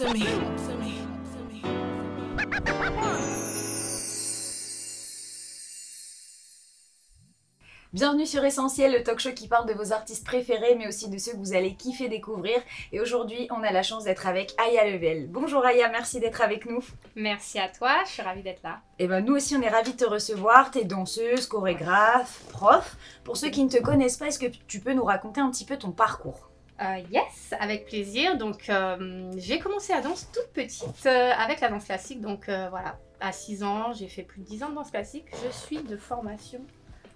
to me. Bienvenue sur Essentiel, le talk show qui parle de vos artistes préférés, mais aussi de ceux que vous allez kiffer découvrir. Et aujourd'hui, on a la chance d'être avec Aya Level. Bonjour Aya, merci d'être avec nous. Merci à toi, je suis ravie d'être là. Et ben nous aussi, on est ravis de te recevoir. T'es danseuse, chorégraphe, prof. Pour ceux qui ne te connaissent pas, est-ce que tu peux nous raconter un petit peu ton parcours? Euh, yes, avec plaisir. Donc, euh, j'ai commencé la danse toute petite euh, avec la danse classique. Donc, voilà, à 6 ans, j'ai fait plus de 10 ans de danse classique. Je suis de formation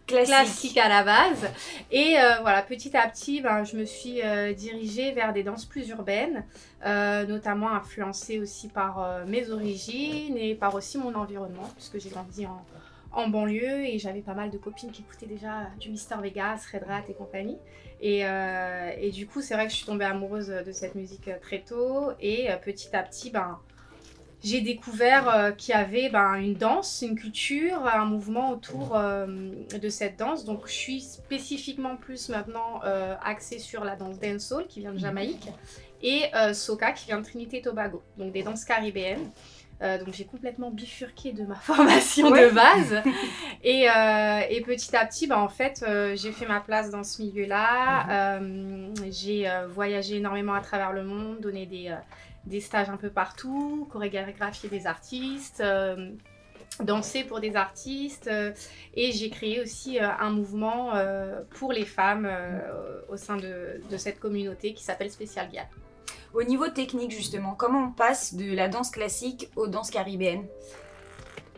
Classique. classique à la base. Et voilà, petit à petit, ben, je me suis dirigée vers des danses plus urbaines, notamment influencée aussi par mes origines et par aussi mon environnement, puisque j'ai grandi en, en banlieue et j'avais pas mal de copines qui écoutaient déjà du Mister Vegas, Red Rat et compagnie. Et, euh, et du coup, c'est vrai que je suis tombée amoureuse de cette musique euh, très tôt. Et euh, petit à petit, ben, j'ai découvert qu'il y avait ben, une danse, une culture, un mouvement autour euh, de cette danse. Donc je suis spécifiquement plus maintenant euh, axée sur la danse dancehall qui vient de Jamaïque et soca qui vient de Trinité et Tobago, donc des danses caribéennes. Euh, donc j'ai complètement bifurqué de ma formation Ouais. de base et, euh, et petit à petit ben, en fait euh, j'ai fait ma place dans ce milieu-là. Euh, j'ai voyagé énormément à travers le monde, donné des, des stages un peu partout, chorégraphier des artistes, danser pour des artistes. et j'ai créé aussi un mouvement pour les femmes euh, au sein de, de cette communauté qui s'appelle Special Gap. Au niveau technique, justement, comment on passe de la danse classique aux danses caribéennes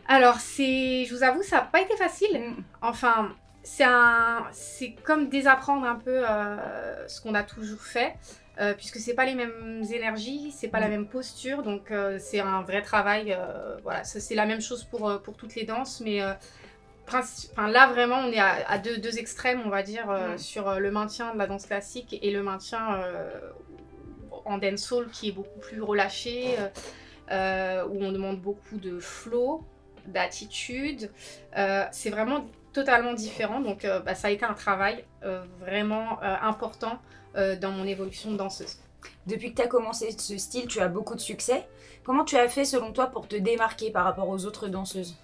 Alors, c'est, je vous avoue, ça n'a pas été facile. Mm. Enfin, c'est un, c'est comme désapprendre un peu euh, ce qu'on a toujours fait, euh, puisque c'est pas les mêmes énergies, c'est pas la Mm. même posture, donc euh, c'est un vrai travail. euh, voilà, ça, c'est la même chose pour pour toutes les danses, mais enfin, là vraiment, on est à, à deux, deux extrêmes, on va dire, euh, Mm. sur le maintien de la danse classique et le maintien euh, en dancehall qui est beaucoup plus relâché, euh, euh, où on demande beaucoup de flow, d'attitude. Euh, c'est vraiment totalement différent. Donc, bah, ça a été un travail vraiment important dans mon évolution de danseuse. Depuis que tu as commencé ce style, tu as beaucoup de succès. Comment tu as fait, selon toi, pour te démarquer par rapport aux autres danseuses?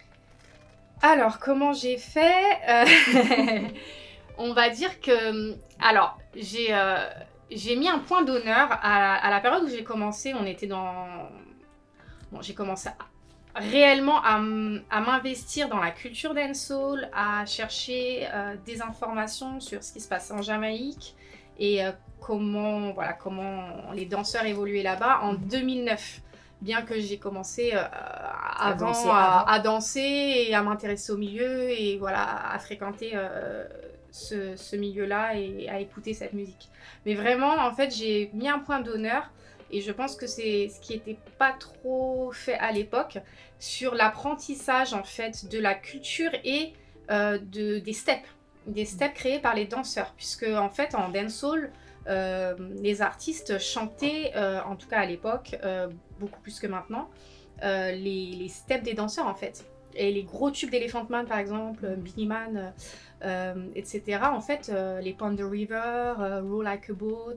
Alors, comment j'ai fait On va dire que. Alors, j'ai. euh, j'ai mis un point d'honneur à, à la période où j'ai commencé. On était dans. Bon, j'ai commencé à- réellement à, m'investir dans la culture dancehall, à chercher euh, des informations sur ce qui se passait en Jamaïque et euh, comment, voilà, comment les danseurs évoluaient là-bas en 2009. Bien que j'ai commencé euh, avant, à, danser et à m'intéresser au milieu et voilà, à fréquenter euh, ce, milieu-là et à écouter cette musique. Mais vraiment, en fait, j'ai mis un point d'honneur et je pense que c'est ce qui n'était pas trop fait à l'époque sur l'apprentissage en fait de la culture et euh, de, des steps, des steps créés par les danseurs, puisque en fait en dancehall, euh, les artistes chantaient, euh, en tout cas à l'époque, beaucoup plus que maintenant, les, les steps des danseurs en fait. Et les gros tubes d'Elephant Man par exemple, euh, Beanie Man, euh, euh, etc. En fait, euh, les Pond the River, euh, Roll Like a Boat,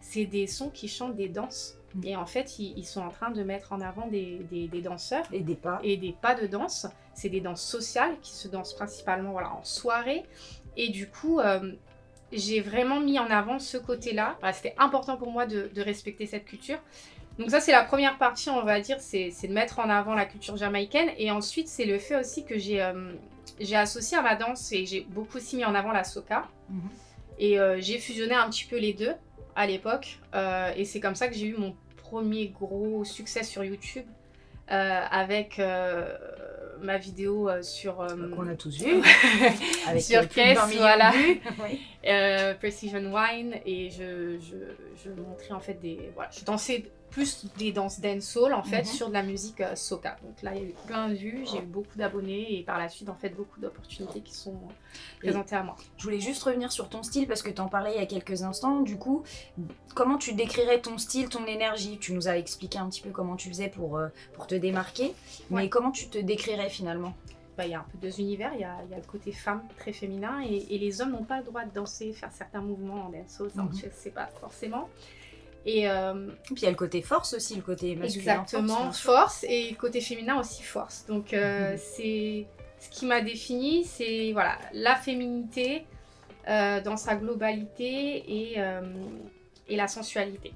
c'est des sons qui chantent des danses. Mm. Et en fait, ils, ils sont en train de mettre en avant des, des- des danseurs Et des pas et des pas de danse. C'est des danses sociales qui se dansent principalement voilà, en soirée. Et du coup, j'ai vraiment mis en avant ce côté-là. Voilà, C'était important pour moi de, de respecter cette culture. Donc ça, c'est la première partie, on va dire, c'est de mettre en avant la culture jamaïcaine. Et ensuite, c'est le fait aussi que j'ai euh, associé à ma danse et j'ai beaucoup aussi mis en avant la soca. Mhm. Et euh, j'ai fusionné un petit peu les deux à l'époque. Euh, et c'est comme ça que j'ai eu mon premier gros succès sur YouTube euh, avec ma vidéo sur, qu'on a tous vu. Avec Sur plus de Caisse, 20 millions de voilà. Oui. Precision Wine et je, je, je montrais en fait des. Voilà, je dansais plus des danses dancehall en fait Mhm. sur de la musique euh, soca. Donc là, il y a eu plein de vues, j'ai eu beaucoup d'abonnés et par la suite, en fait, beaucoup d'opportunités qui sont euh, présentées à moi. Je voulais juste revenir sur ton style parce que tu en parlais il y a quelques instants. Du coup, comment tu décrirais ton style, ton énergie? Tu nous as expliqué un petit peu comment tu faisais pour, euh, pour te démarquer. Mais Ouais. comment tu te décrirais finalement? Bah, il y a un peu deux univers, il y a, il y a le côté femme très féminin et, et les hommes n'ont pas le droit de danser, faire certains mouvements en dancehall, ça Mhm. je sais pas forcément. Et euh, Puis il y a le côté force aussi, le côté masculin. exactement, force, et côté féminin aussi force. Donc euh, Mhm. c'est ce qui m'a défini, c'est voilà la féminité euh, dans sa globalité et, et la sensualité.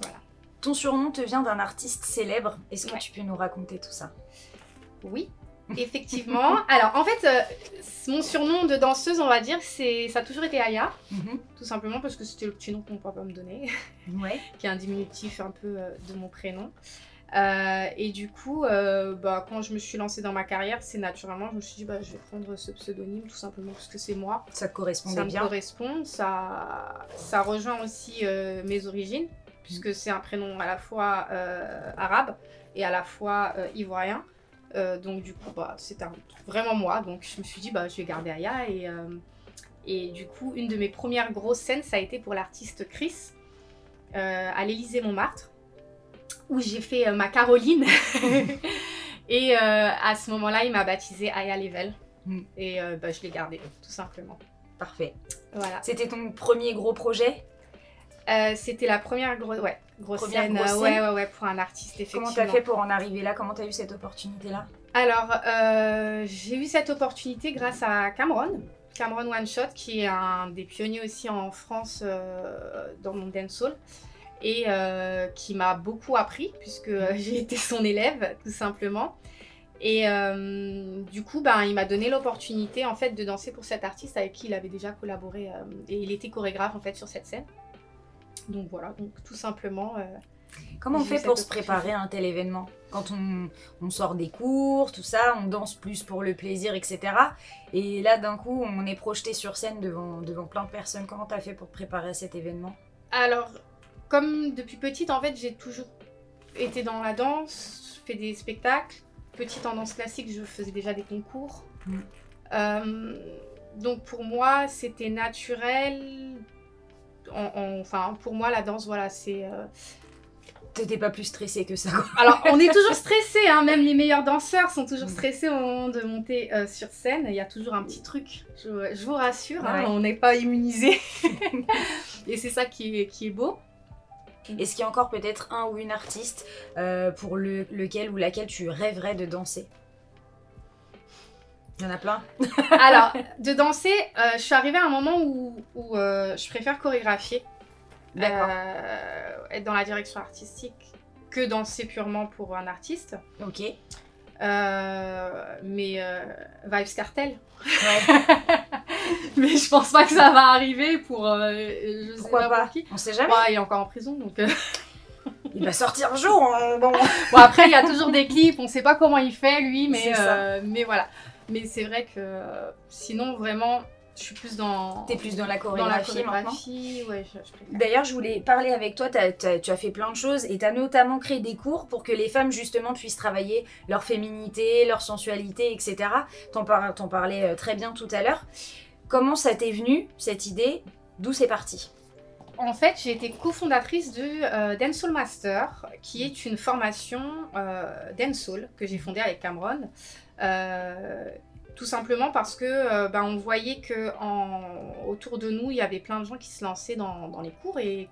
Voilà. Ton surnom te vient d'un artiste célèbre. Est-ce que Ouais. tu peux nous raconter tout ça? Oui, effectivement. Alors en fait, euh, mon surnom de danseuse, on va dire, c'est ça a toujours été Aya, tout simplement parce que c'était le petit nom que mon papa me donnait. Ouais. qui est un diminutif un peu euh, de mon prénom. Euh, et du coup, bah, quand je me suis lancée dans ma carrière, c'est naturellement, je me suis dit, bah, je vais prendre ce pseudonyme tout simplement parce que c'est moi. Ça te correspondait Ça me bien. correspond, ça, ça rejoint aussi mes origines, puisque c'est un prénom à la fois arabe et à la fois ivoirien. Euh, donc du coup, bah, c'est un- vraiment moi. Donc je me suis dit, bah, je vais garder Aya. Et, euh, et du coup, une de mes premières grosses scènes, ça a été pour l'artiste Chris euh, à l'Élysée Montmartre, où j'ai fait ma Caroline. et à ce moment-là, il m'a baptisée Aya Level. Mm. Et bah, je l'ai gardée, tout simplement. Parfait. Voilà. C'était ton premier gros projet? Euh, c'était la première gro- ouais, grosse Première scène, grosse euh, ouais, ouais, ouais, pour un artiste, effectivement. Comment t'as fait pour en arriver là? Comment t'as eu cette opportunité-là? Alors, euh, j'ai eu cette opportunité grâce à Cameron, Cameron One Shot, qui est un des pionniers aussi en France euh, dans mon dancehall et euh, qui m'a beaucoup appris puisque j'ai été son élève tout simplement. Et euh, du coup, ben, il m'a donné l'opportunité en fait de danser pour cet artiste avec qui il avait déjà collaboré euh, et il était chorégraphe en fait sur cette scène. Donc voilà, donc tout simplement. euh, Comment on fait pour se préparer à un tel événement? Quand on, on sort des cours, tout ça, on danse plus pour le plaisir, etc. Et là, d'un coup, on est projeté sur scène devant, devant plein de personnes. Comment t'as fait pour te préparer à cet événement? Alors, comme depuis petite, en fait, j'ai toujours été dans la danse, fait des spectacles. Petite en danse classique, je faisais déjà des concours. Mm. Euh, donc pour moi, c'était naturel. En- en- enfin, pour moi, la danse, voilà, c'est. euh, T'étais pas plus stressé que ça, quoi. Alors, on est toujours stressé, hein, même les meilleurs danseurs sont toujours Mm. stressés au moment de monter euh, sur scène. Il y a toujours un petit truc, je, je vous rassure, hein, on n'est pas immunisé. Et c'est ça qui est, qui est beau. Est-ce qu'il y a encore peut-être un ou une artiste euh, pour le, lequel ou laquelle tu rêverais de danser? Il y en a plein Alors, de danser, euh, je suis arrivée à un moment où, où, euh, je préfère chorégraphier, D'accord. euh, être dans la direction artistique, que danser purement pour un artiste. Ok. Euh, mais euh, Vibes Cartel. Ouais. mais je pense pas que ça va arriver pour. euh, je sais Pourquoi pas pas? pour qui. On sait jamais. Ouais, il est encore en prison donc. euh. Il va sortir un jour. hein, bon. Bon, après, il y a toujours des clips, on sait pas comment il fait lui, mais, euh, mais voilà. Mais c'est vrai que sinon, vraiment, je suis plus dans. T'es plus dans la dans la chorégraphie maintenant chorégraphie, ouais, je, je préfère. D'ailleurs, je voulais parler avec toi, tu as fait plein de choses et tu as notamment créé des cours pour que les femmes justement puissent travailler leur féminité, leur sensualité, etc. T'en par- parlais euh, très bien tout à l'heure. Comment ça t'est venu, cette idée? D'où c'est parti? En fait, j'ai été cofondatrice de euh, Dancehall Master, qui est une formation euh, dancehall que j'ai fondée avec Cameron. Euh, tout simplement parce que ben, on voyait que en- autour de nous, il y avait plein de gens qui se lançaient dans, dans les cours et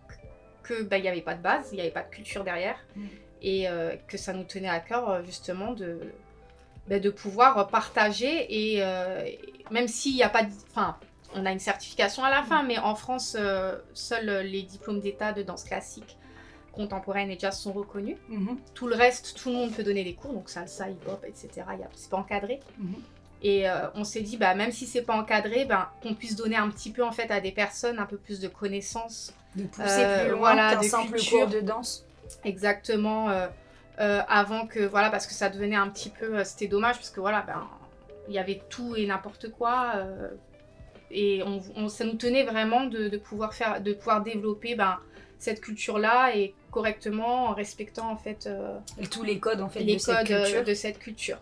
que ben, il n'y avait pas de base, il n'y avait pas de culture derrière, Mm. et euh, que ça nous tenait à cœur justement de, ben, de pouvoir partager et même s'il n'y a pas de... Enfin, on a une certification à la fin, mais en France, euh, seuls les diplômes d'état de danse classique, contemporaine et jazz sont reconnus. Tout le reste, tout le monde peut donner des cours, donc salsa, hip-hop, etc. C'est pas encadré. Mhm. Et euh, on s'est dit, bah, même si c'est pas encadré, ben, qu'on puisse donner un petit peu en fait à des personnes un peu plus de connaissances De pousser Euh, plus loin voilà, qu'un simple cours de danse exactement euh, avant que voilà parce que ça devenait un petit peu c'était dommage parce que voilà ben il y avait tout et n'importe quoi et on, on- ça nous tenait vraiment de, de pouvoir faire de pouvoir développer ben, cette culture là et correctement en respectant en fait euh, tous les codes en fait les de cette codes euh, culture. de cette culture.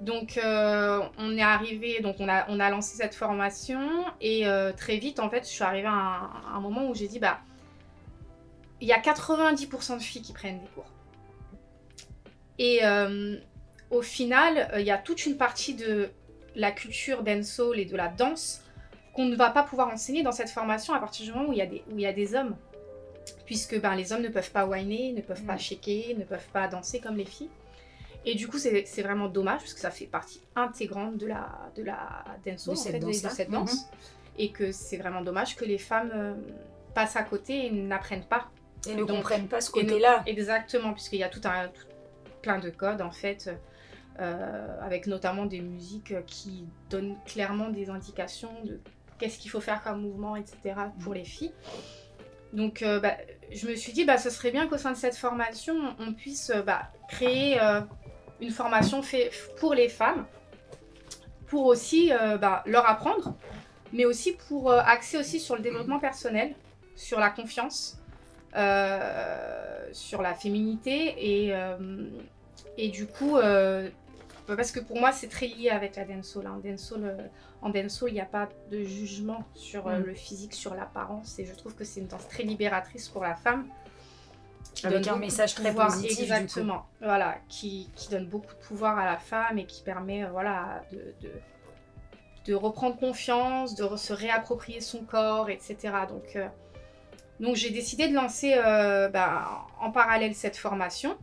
Donc euh, on est arrivé, donc on a, on a lancé cette formation et euh, très vite en fait je suis arrivée à un, à un moment où j'ai dit bah il y a 90% de filles qui prennent des cours. Et euh, au final il y a toute une partie de la culture dancehall et de la danse qu'on ne va pas pouvoir enseigner dans cette formation à partir du moment où il y a des, où il y a des hommes. Puisque ben, les hommes ne peuvent pas whiner, ne peuvent pas Mm. shaker, ne peuvent pas danser comme les filles. Et du coup, c'est vraiment dommage, parce que ça fait partie intégrante de la, de la De cette fait, de- de danse-là. cette danse. Et que c'est vraiment dommage que les femmes euh, passent à côté et n'apprennent pas Et ne Donc, comprennent pas ce côté-là. Exactement, puisqu'il y a tout un tout- plein de codes en fait, euh, avec notamment des musiques qui donnent clairement des indications de qu'est-ce qu'il faut faire comme mouvement, etc. pour les filles. Donc euh, bah, je me suis dit, bah, ce serait bien qu'au sein de cette formation, on puisse euh, bah, créer euh, une formation fait pour les femmes, pour aussi leur apprendre, mais aussi pour axer aussi sur le développement personnel, sur la confiance, sur la féminité et, du coup, parce que pour moi c'est très lié avec la dancehall. hein. Dancehall, euh, en dancehall, il n'y a pas de jugement sur euh, Mm. le physique, sur l'apparence et je trouve que c'est une danse très libératrice pour la femme. Avec un message très pouvoir. positif. Exactement, voilà, qui, qui donne beaucoup de pouvoir à la femme et qui permet euh, voilà, de, de, de reprendre confiance, de se réapproprier son corps, etc. Donc, euh, donc j'ai décidé de lancer euh, bah, en parallèle cette formation,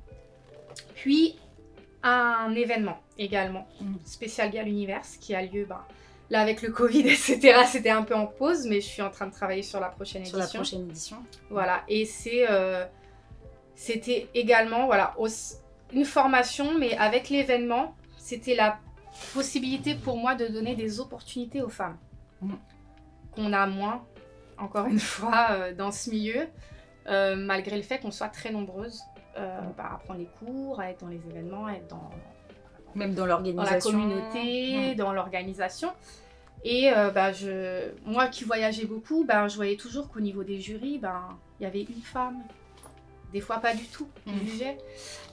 puis un événement également, Mhm. spécial Gal Universe, qui a lieu bah, là avec le Covid, etc. C'était un peu en pause, mais je suis en train de travailler sur la prochaine Sur la édition. prochaine édition. Voilà, et c'est, euh, c'était également voilà, une formation, mais avec l'événement, c'était la possibilité pour moi de donner des opportunités aux femmes. Mhm. Qu'on a moins, encore une fois, euh, dans ce milieu, euh, malgré le fait qu'on soit très nombreuses bah, à prendre les cours, à être dans les événements, à être dans, Même dans dans l'organisation. la communauté, Mm. dans l'organisation. Et euh, bah, je, moi qui voyageais beaucoup, ben, je voyais toujours qu'au niveau des jurys, ben, il y avait une femme. Des fois pas du tout, qui Mm. jugeait.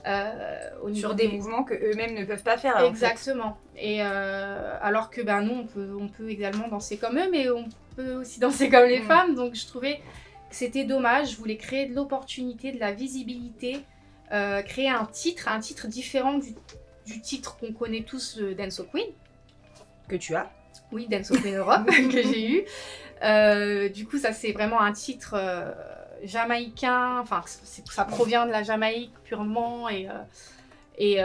Euh, au Sur des mouvements que eux-mêmes ne peuvent pas faire. en fait. Exactement. Et euh, alors que ben, nous, on peut, on peut également danser comme eux, mais on peut aussi danser comme les Mm. femmes. Donc je trouvais que c'était dommage. Je voulais créer de l'opportunité, de la visibilité, euh, créer un titre, un titre différent du, du titre qu'on connaît tous, le Dance of Queen. Que tu as. Oui, Dance of Queen Europe, que j'ai eu. Euh, du coup, ça, c'est vraiment un titre euh, jamaïcain. Enfin, ça provient de la Jamaïque purement et, et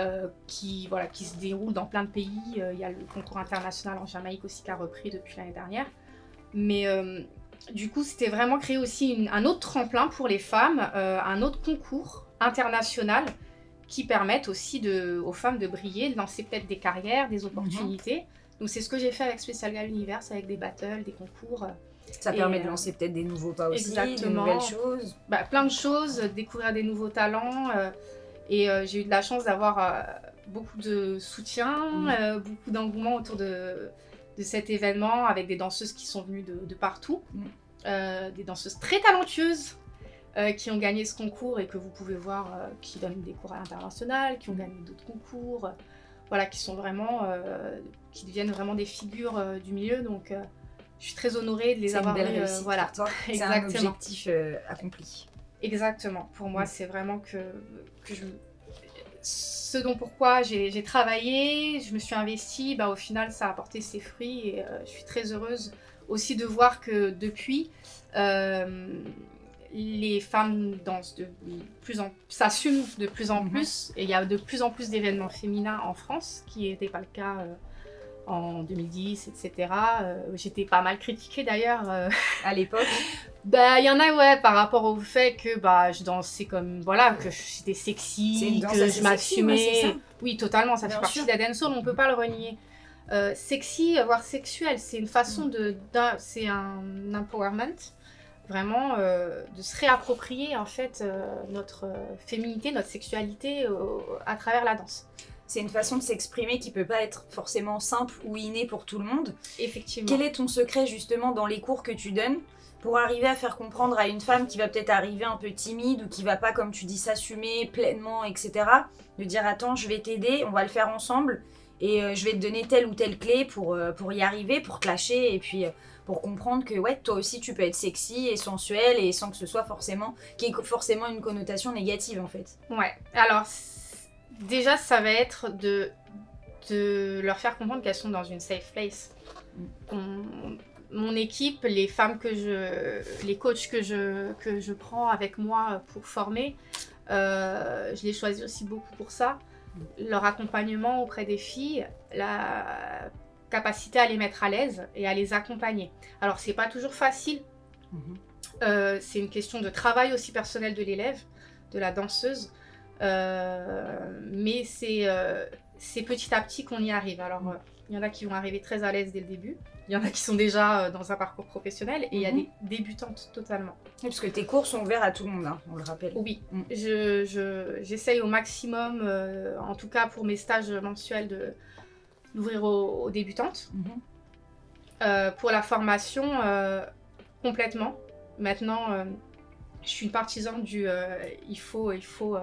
qui, voilà, qui se déroule dans plein de pays. Il y a le concours international en Jamaïque aussi qui a repris depuis l'année dernière. Mais du coup, c'était vraiment créer aussi une- un autre tremplin pour les femmes, euh, un autre concours international qui permettent aussi de, aux femmes de briller, de lancer peut-être des carrières, des opportunités. Donc c'est ce que j'ai fait avec Special Gal Universe, avec des battles, des concours, Ça Et, permet de euh, lancer peut-être des nouveaux pas aussi, de exactement. nouvelles choses. bah, plein de choses, découvrir des nouveaux talents. euh, et euh, j'ai eu de la chance d'avoir euh, beaucoup de soutien, Mhm. beaucoup d'engouement autour de, de cet événement, avec des danseuses qui sont venues de, de partout, Mhm. Des danseuses très talentueuses. Euh, qui ont gagné ce concours et que vous pouvez voir euh, qui donnent des cours à l'international, qui ont Mhm. gagné d'autres concours, euh, voilà, qui sont vraiment, qui deviennent vraiment des figures du milieu. Donc, je suis très honorée de les C'est une avoir belle eu, réussite voilà. C'est un objectif accompli. Exactement. Pour moi, Mm. c'est vraiment que, que je... ce dont pourquoi j'ai j'ai travaillé, je me suis investie, bah, au final, ça a apporté ses fruits et euh, je suis très heureuse aussi de voir que depuis, euh, les femmes dansent de plus en s'assument de plus en Mhm. plus et il y a de plus en plus d'événements féminins en France, qui n'était pas le cas euh, en 2010, etc. Euh, J'étais pas mal critiquée d'ailleurs. euh, À l'époque, bah, il y en a, ouais, par rapport au fait que bah, je dansais comme. Voilà, que j'étais sexy, que je m'assumais. oui, totalement, ça Bien fait partie de la dancehall, on peut pas le renier. Sexy, voire sexuel, c'est une façon Mm. de. C'est un empowerment, vraiment, euh, de se réapproprier, en fait, euh, notre euh, féminité, notre sexualité à travers la danse. c'est une façon de s'exprimer qui peut pas être forcément simple ou innée pour tout le monde. Effectivement. Quel est ton secret justement dans les cours que tu donnes pour arriver à faire comprendre à une femme qui va peut-être arriver un peu timide ou qui va pas, comme tu dis, s'assumer pleinement, etc. De dire attends, je vais t'aider, on va le faire ensemble et euh, je vais te donner telle ou telle clé pour, euh, pour y arriver, pour te lâcher et puis euh, pour comprendre que ouais, toi aussi tu peux être sexy et sensuel et sans que ce soit forcément, qu'il y ait forcément une connotation négative en fait. Ouais, alors déjà ça va être de, de leur faire comprendre qu'elles sont dans une safe place. Mm. Mon équipe, les femmes que je, les coachs que je, que je prends avec moi pour former, euh, je les choisis aussi beaucoup pour ça. Leur accompagnement auprès des filles, la capacité à les mettre à l'aise et à les accompagner. Alors, c'est pas toujours facile. Mhm. Euh, c'est une question de travail aussi personnel de l'élève, de la danseuse. Euh, mais c'est euh, c'est petit à petit qu'on y arrive. Alors, euh, il y en a qui vont arriver très à l'aise dès le début. Il y en a qui sont déjà dans un parcours professionnel. Et il y a Mhm. des débutantes totalement. Parce que tes cours sont ouverts à tout le monde, hein, on le rappelle. Oui, Mm. je, je- j'essaye au maximum, en tout cas pour mes stages mensuels, de d'ouvrir aux, aux débutantes. Mhm. Euh, pour la formation, euh, complètement. Maintenant, euh, je suis une partisane du il faut, il faut,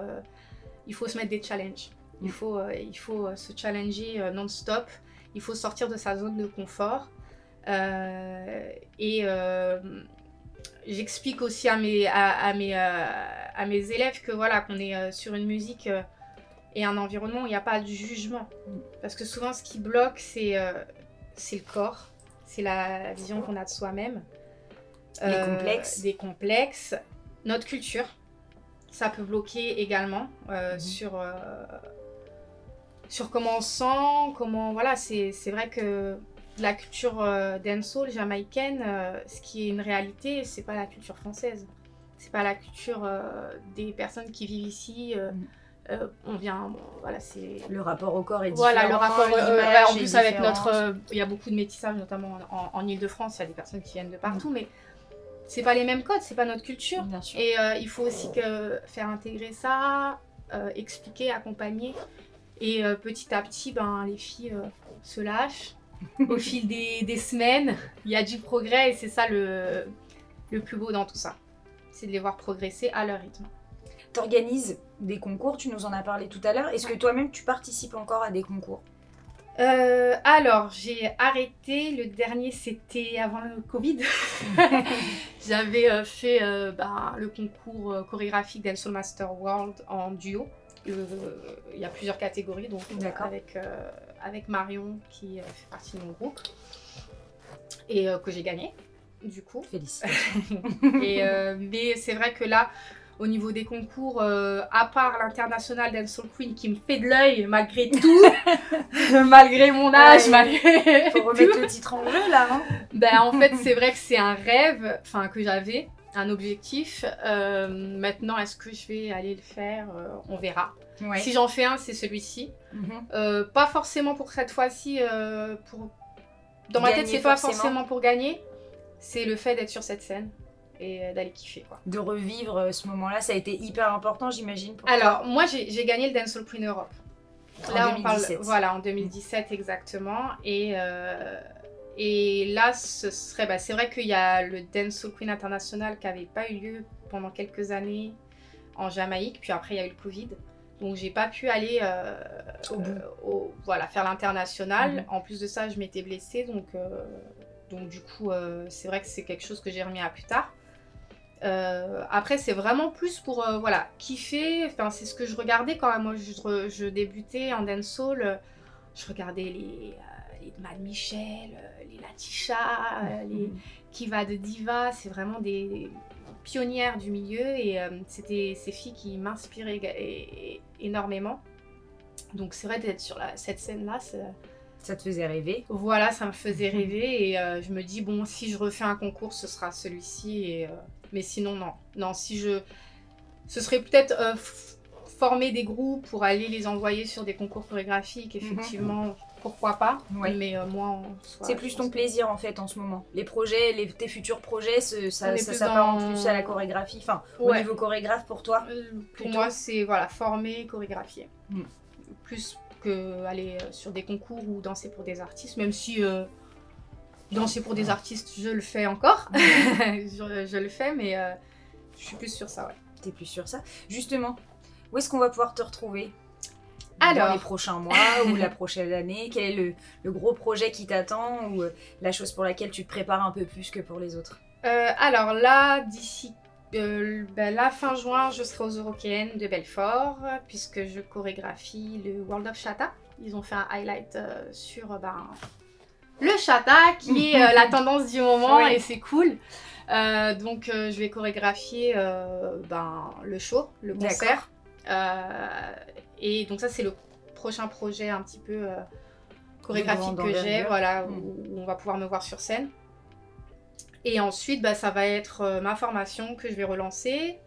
il faut se mettre des challenges. Il Mm. faut, il faut se challenger non-stop. Il faut sortir de sa zone de confort. Et j'explique aussi à mes, à, à mes, à mes élèves que voilà, qu'on est sur une musique et un environnement où il n'y a pas de jugement. Parce que souvent, ce qui bloque, c'est euh, c'est le corps, c'est la vision qu'on a de soi-même. Les complexes. Des complexes. Notre culture, ça peut bloquer également euh, Mhm. sur, euh, sur comment on sent, comment. Voilà, c'est vrai que la culture euh, dancehall jamaïcaine, euh, ce qui est une réalité, c'est pas la culture française. C'est pas la culture euh, des personnes qui vivent ici. euh, Mhm. Euh, on vient, bon, voilà, c'est Le rapport au corps est différent. voilà, le rapport, euh, ouais, en plus avec différente. notre... euh, Il y a beaucoup de métissage, notamment en, en Ile-de-France, il y a des personnes qui viennent de partout, mais c'est pas les mêmes codes, c'est pas notre culture. Bien sûr. Et euh, il faut aussi que, faire intégrer ça, expliquer, accompagner. Et petit à petit, ben, les filles se lâchent. Au fil des, des semaines, il y a du progrès et c'est ça le, le plus beau dans tout ça. C'est de les voir progresser à leur rythme. T'organises des concours, tu nous en as parlé tout à l'heure. Est-ce que toi-même tu participes encore à des concours? Euh, alors, j'ai arrêté. Le dernier, c'était avant le Covid. J'avais euh, fait euh, ben, le concours chorégraphique Dancehall Master World en duo. Il y a plusieurs catégories, donc avec, avec Marion qui fait partie de mon groupe et que j'ai gagné du coup. Félicitations. Et, mais c'est vrai que là, au niveau des concours, euh, à part l'international Dancehall Queen qui me fait de l'œil malgré tout, malgré mon âge, Ouais. malgré Faut remettre le titre en jeu là. Hein ben, en fait, c'est vrai que c'est un rêve, enfin que j'avais, un objectif. Euh, maintenant, est-ce que je vais aller le faire Euh, On verra. ouais. Si j'en fais un, c'est celui-ci. Mhm. Pas forcément pour cette fois-ci. pour... Dans ma tête, c'est pas forcément pour gagner. C'est le fait d'être sur cette scène et euh, d'aller kiffer quoi. De revivre euh, ce moment-là, ça a été hyper important, j'imagine. pour Alors, moi, j'ai gagné le Dancehall Queen Europe. Là, en on parle, 2017. voilà, en 2017 exactement. Et, euh, et là, ce serait, bah, c'est vrai qu'il y a le Dancehall Queen International qui n'avait pas eu lieu pendant quelques années en Jamaïque. Puis après, il y a eu le Covid. Donc, j'ai pas pu aller euh, Au bout. euh, au- voilà, faire l'international. Mhm. En plus de ça, je m'étais blessée. Donc, euh, donc du coup, euh, c'est vrai que c'est quelque chose que j'ai remis à plus tard. Euh, après, c'est vraiment plus pour euh, voilà, kiffer. Enfin, c'est ce que je regardais quand moi je, débutais en dancehall. euh, Je regardais les, euh, les Mad Michel, les Latisha, euh, les. Kiva de Diva. C'est vraiment des pionnières du milieu et c'était ces filles qui m'inspiraient énormément. Donc c'est vrai d'être sur la- cette scène-là, Ça te faisait rêver. voilà, ça me faisait rêver et je me dis bon, si je refais un concours, ce sera celui-ci. Et, mais sinon, non. Non, si je. Ce serait peut-être euh, former des groupes pour aller les envoyer sur des concours chorégraphiques, effectivement, pourquoi pas. Ouais. Mais euh, moi, C'est plus ton que- plaisir en fait en ce moment. Les projets, les, tes futurs projets, ça, ça plus s'apparente dans- plus à la chorégraphie. Enfin, au niveau chorégraphe pour toi. Euh, Pour moi, c'est voilà, former, chorégraphier. Mm. Plus que aller sur des concours ou danser pour des artistes, même si euh, danser pour des artistes, je le fais encore. je, je le fais, mais euh, je suis plus sur ça, ouais. T'es plus sur ça. Justement, où est-ce qu'on va pouvoir te retrouver? Alors. Dans les prochains mois ou la prochaine année? Quel est le, le gros projet qui t'attend ou euh, la chose pour laquelle tu te prépares un peu plus que pour les autres? Euh, alors là, d'ici euh, ben là, fin juin, je serai aux Européennes de Belfort, puisque je chorégraphie le World of Chata. Ils ont fait un highlight euh, sur ben, le chata qui est euh, la tendance du moment Oui. et c'est cool. Euh, donc euh, je vais chorégraphier ben, le show, le concert. Et donc ça c'est le prochain projet un petit peu chorégraphique que j'ai, voilà, Mm. où, où on va pouvoir me voir sur scène. Et ensuite, bah, ça va être ma formation que je vais relancer,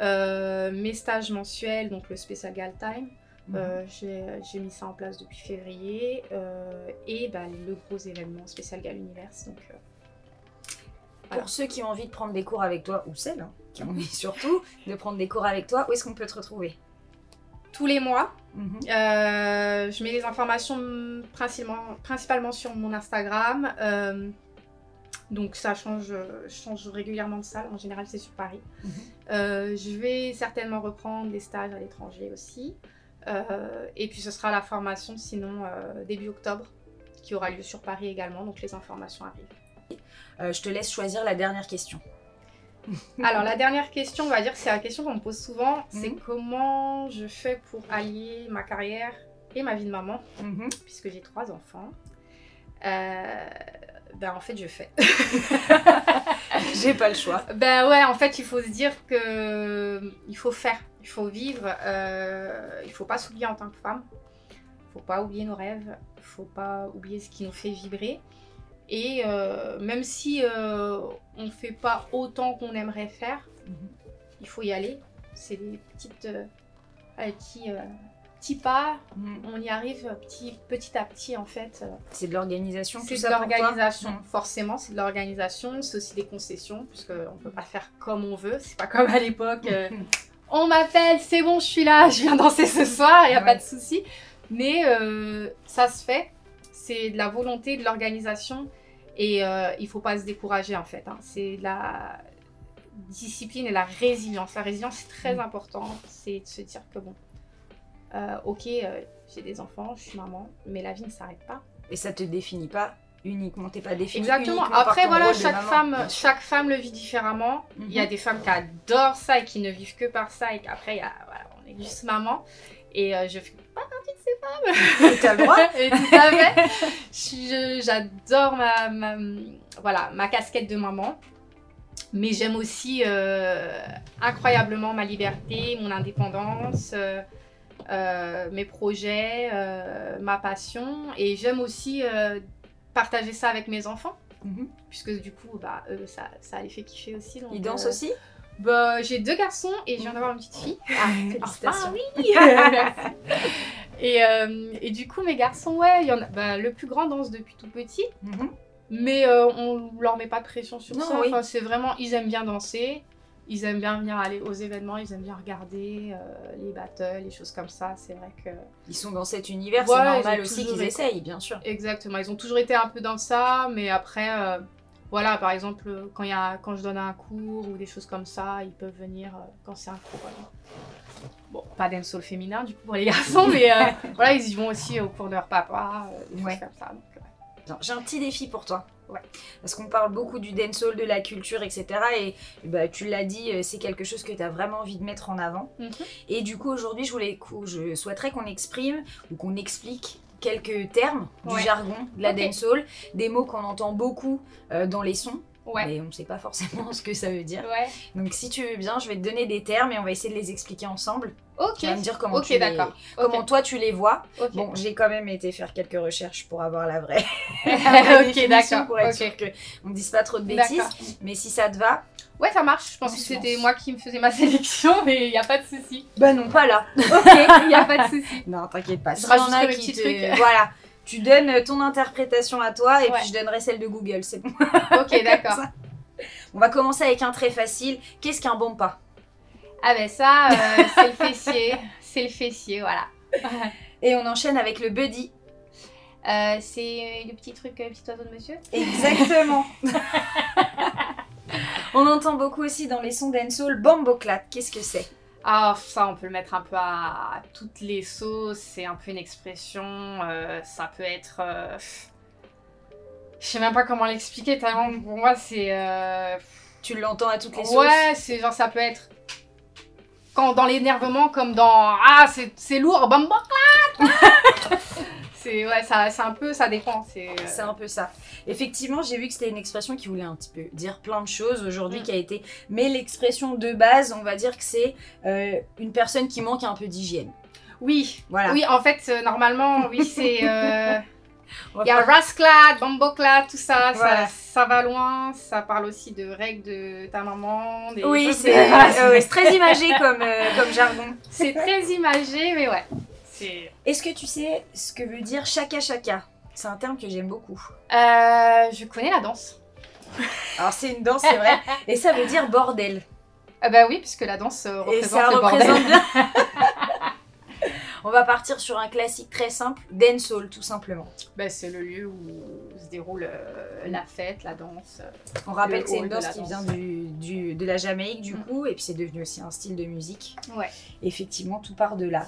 mes stages mensuels, donc le Special Gal Time. Mhm. Euh, j'ai j'ai mis ça en place depuis février. euh, et bah, le gros événement Special Gal Universe. Donc, euh, voilà. Pour ceux qui ont envie de prendre des cours avec toi, ou celles hein, qui ont envie surtout de prendre des cours avec toi, où est-ce qu'on peut te retrouver? Tous les mois, Mhm. je mets les informations principalement, principalement sur mon Instagram. donc ça change, change régulièrement de salle. En général, c'est sur Paris. Mhm. Euh, je vais certainement reprendre des stages à l'étranger aussi. Euh, et puis ce sera la formation sinon euh, début octobre qui aura lieu sur Paris également. Donc les informations arrivent. Euh, je te laisse choisir la dernière question. Alors la dernière question, on va dire que c'est la question qu'on me pose souvent. C'est Mhm. comment je fais pour allier ma carrière et ma vie de maman Mhm. puisque j'ai trois enfants. Euh, ben en fait je fais. J'ai pas le choix. ben ouais en fait il faut se dire que il faut faire, il faut vivre, euh, il faut pas s'oublier en tant que femme, faut pas oublier nos rêves, faut pas oublier ce qui nous fait vibrer. Et euh, même si euh, on fait pas autant qu'on aimerait faire, Mhm. il faut y aller. C'est des petites euh, euh, petits, pas, on y arrive petit, petit à petit en fait. C'est de l'organisation, tout C'est de l'organisation, forcément, c'est de l'organisation, c'est aussi des concessions, puisqu'on ne peut pas faire comme on veut, c'est pas comme à l'époque, euh, on m'appelle, c'est bon, je suis là, je viens danser ce soir, il n'y a Ouais. pas de souci. Mais euh, ça se fait, c'est de la volonté, de l'organisation, et euh, il faut pas se décourager en fait. hein. C'est de la discipline et la résilience. La résilience, c'est très Mhm. important, c'est de se dire que bon, euh, ok, euh, j'ai des enfants, je suis maman, mais la vie ne s'arrête pas. Et ça te définit pas uniquement, t'es pas définie Exactement. uniquement Après, voilà, chaque femme, chaque femme le vit différemment. Il y a Mhm. des femmes qui adorent ça et qui ne vivent que par ça et qu'après, il y a, voilà, on est juste maman. Et euh, je fais pas partie de ces femmes. Droit tout à fait. Je- J'adore ma, ma- voilà, ma casquette de maman. Mais j'aime aussi euh, incroyablement ma liberté, mon indépendance, euh, mes projets, euh, ma passion. Et j'aime aussi euh, partager ça avec mes enfants Mhm. puisque du coup, bah, eux, ça, ça les fait kiffer aussi. donc, Ils dansent euh, aussi? bah, J'ai deux garçons et je viens d'avoir une petite fille. Ah, Enfin, félicitations. oui et, euh, et du coup, mes garçons, ouais, il y en a, bah, le plus grand danse depuis tout petit, Mhm. mais euh, on leur met pas de pression sur Non, ça. oui. Enfin, c'est vraiment, ils aiment bien danser. Ils aiment bien venir aller aux événements, ils aiment bien regarder euh, les battles, les choses comme ça. C'est vrai que Ils sont dans cet univers, c'est normal aussi qu'ils été- essayent, bien sûr. Exactement, ils ont toujours été un peu dans ça, mais après, euh, voilà, par exemple, quand, y a, quand je donne un cours ou des choses comme ça, ils peuvent venir euh, quand c'est un cours. bon, pas dancehall féminin du coup pour les garçons, mais voilà, ils y vont aussi au cours de leur papa, des Ouais. choses comme ça. donc, J'ai un petit défi pour toi. Ouais. Parce qu'on parle beaucoup du dancehall, de la culture, etc. Et bah, tu l'as dit, euh, c'est quelque chose que tu as vraiment envie de mettre en avant. Mhm. Et du coup, aujourd'hui, je, voulais, je souhaiterais qu'on exprime ou qu'on explique quelques termes du Ouais. jargon de la Ok. dancehall, des mots qu'on entend beaucoup euh, dans les sons, Ouais. mais on ne sait pas forcément ce que ça veut dire. Ouais. Donc si tu veux bien, je vais te donner des termes et on va essayer de les expliquer ensemble. Ok. Tu vas me dire comment, tu les- comment toi tu les vois. Ok. Bon, j'ai quand même été faire quelques recherches pour avoir la vraie. ok, d'accord. Pour être sûr qu'on ne dise pas trop de bêtises. Mais si ça te va, Ouais, ça marche. Je On pensais que c'était moi qui me faisais ma sélection, mais il n'y a pas de souci. bah non, pas là. Ok, il n'y a pas de souci. Non, t'inquiète pas. Je rajouterai qui te- trucs. Voilà. Tu donnes ton interprétation à toi et Ouais. puis je donnerai celle de Google, c'est bon. Ok, d'accord. On va commencer avec un très facile. Qu'est-ce qu'un bon pas? Ah ben ça, euh, c'est le fessier. C'est le fessier, voilà. Et on enchaîne avec le buddy. Euh, c'est le petit truc, euh, petit oiseau de monsieur Exactement. on entend beaucoup aussi dans les sons dancehall Bamboclat. Qu'est-ce que c'est? Ah, ça, on peut le mettre un peu à, à toutes les sauces. C'est un peu une expression. euh, ça peut être. euh, Je sais même pas comment l'expliquer, tellement pour moi, c'est. euh, Tu l'entends à toutes les sauces? Ouais, c'est genre, ça peut être. Quand dans l'énervement, comme dans. Ah, c'est c'est lourd, bam C'est ouais, ça, c'est un peu, ça dépend. C'est, euh, C'est un peu ça. Effectivement, j'ai vu que c'était une expression qui voulait un petit peu dire plein de choses aujourd'hui, Mm. qui a été. Mais l'expression de base, on va dire que c'est euh, une personne qui manque un peu d'hygiène. Oui, Voilà. oui, en fait, euh, normalement, oui, c'est. euh, Il y a Rasclad, Bomboclad, tout ça, Voilà. ça, ça va loin. Ça parle aussi de règles de ta maman. des Oui, c'est euh, très imagé comme, euh, comme jargon. c'est très imagé, mais ouais. C'est. Est-ce que tu sais ce que veut dire chaka chaka? C'est un terme que j'aime beaucoup. Euh, je connais la danse. Alors c'est une danse, c'est vrai, et ça veut dire bordel. Ah bah oui, puisque la danse euh, Et représente ça le bordel. bien. On va partir sur un classique très simple, dancehall tout simplement. Bah, c'est le lieu où se déroule euh, la fête, la danse. On rappelle Le que c'est une danse qui danse. vient du, du- de la Jamaïque du Mm. coup, et puis c'est devenu aussi un style de musique. Ouais. Effectivement, tout part de là.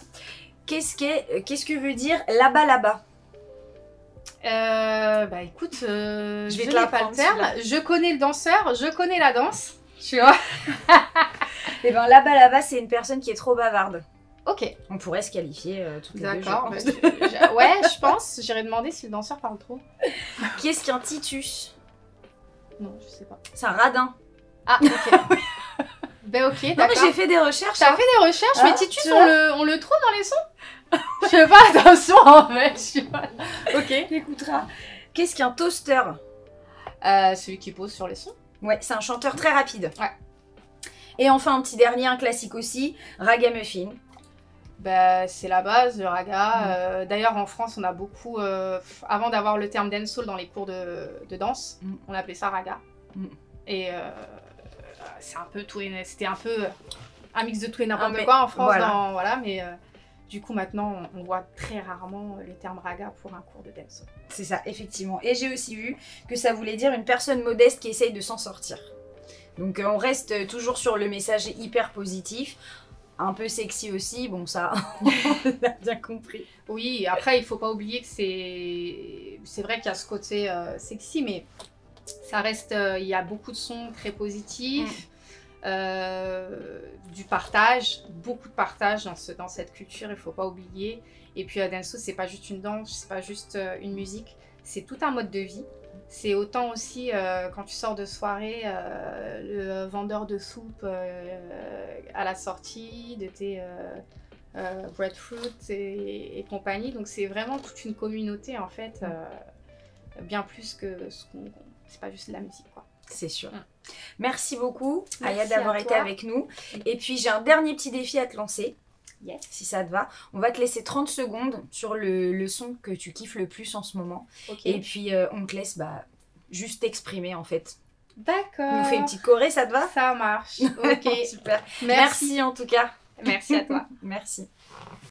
Qu'est-ce qu'est- euh, qu'est-ce que veut dire là-bas là-bas? Euh, bah écoute, euh, Je je vais te pas le terme. Je connais le danseur, je connais la danse. Tu vois Eh ben là-bas là-bas, c'est une personne qui est trop bavarde. Ok, On pourrait se qualifier euh, toutes les deux, d'accord. bah, je- ouais, je pense. J'irai demander si le danseur parle trop. Qu'est-ce qu'un titus Non, je sais pas. C'est un radin. Ah, ok. ben ok, Non mais d'accord. j'ai fait des recherches. T'as hein. fait des recherches, Ah, mais Titus, on vois le, on le trouve dans les sons? Je sais pas, attention en fait. je sais pas. Ok. T'écouteras. Qu'est-ce qu'un toaster? Euh, celui qui pose sur les sons. Ouais, c'est un chanteur très rapide. Ouais. Et enfin, un petit dernier, un classique aussi, Ragamuffin. Bah, c'est la base, le raga. Mm. Euh, D'ailleurs, en France, on a beaucoup. euh, avant d'avoir le terme dancehall dans les cours de, de danse, Mm. on appelait ça raga. Mm. Et euh, c'est un peu tout C'était un peu un mix de tout et n'importe Ah, mais quoi en France. voilà. dans- voilà mais du coup, maintenant, on, voit très rarement le terme raga pour un cours de dancehall. C'est ça, effectivement. Et j'ai aussi vu que ça voulait dire une personne modeste qui essaye de s'en sortir. Donc on reste toujours sur le message hyper positif. Un peu sexy aussi, bon ça, on a bien compris. Oui, après, il faut pas oublier que c'est. C'est vrai qu'il y a ce côté euh, sexy, mais ça reste. euh, il y a beaucoup de sons très positifs, euh, du partage, beaucoup de partage dans, ce, dans cette culture, il faut pas oublier. Et puis, euh, dancehall, c'est pas juste une danse, c'est pas juste une musique, c'est tout un mode de vie. C'est autant aussi euh, quand tu sors de soirée, euh, le vendeur de soupe euh, à la sortie de tes. breadfruit et, et compagnie. Donc c'est vraiment toute une communauté en fait, bien plus que ce qu'on. C'est pas juste de la musique quoi. C'est sûr. Mm. Merci beaucoup, Merci Aya, d'avoir été avec nous. Et puis j'ai un dernier petit défi à te lancer. Yes. Si ça te va, on va te laisser 30 secondes sur le, le son que tu kiffes le plus en ce moment. Et puis euh, on te laisse bah, juste t'exprimer en fait. D'accord. On fait une petite choré, ça te va? Ça marche. Ok. Super. Merci. Merci en tout cas. Merci à toi. Merci.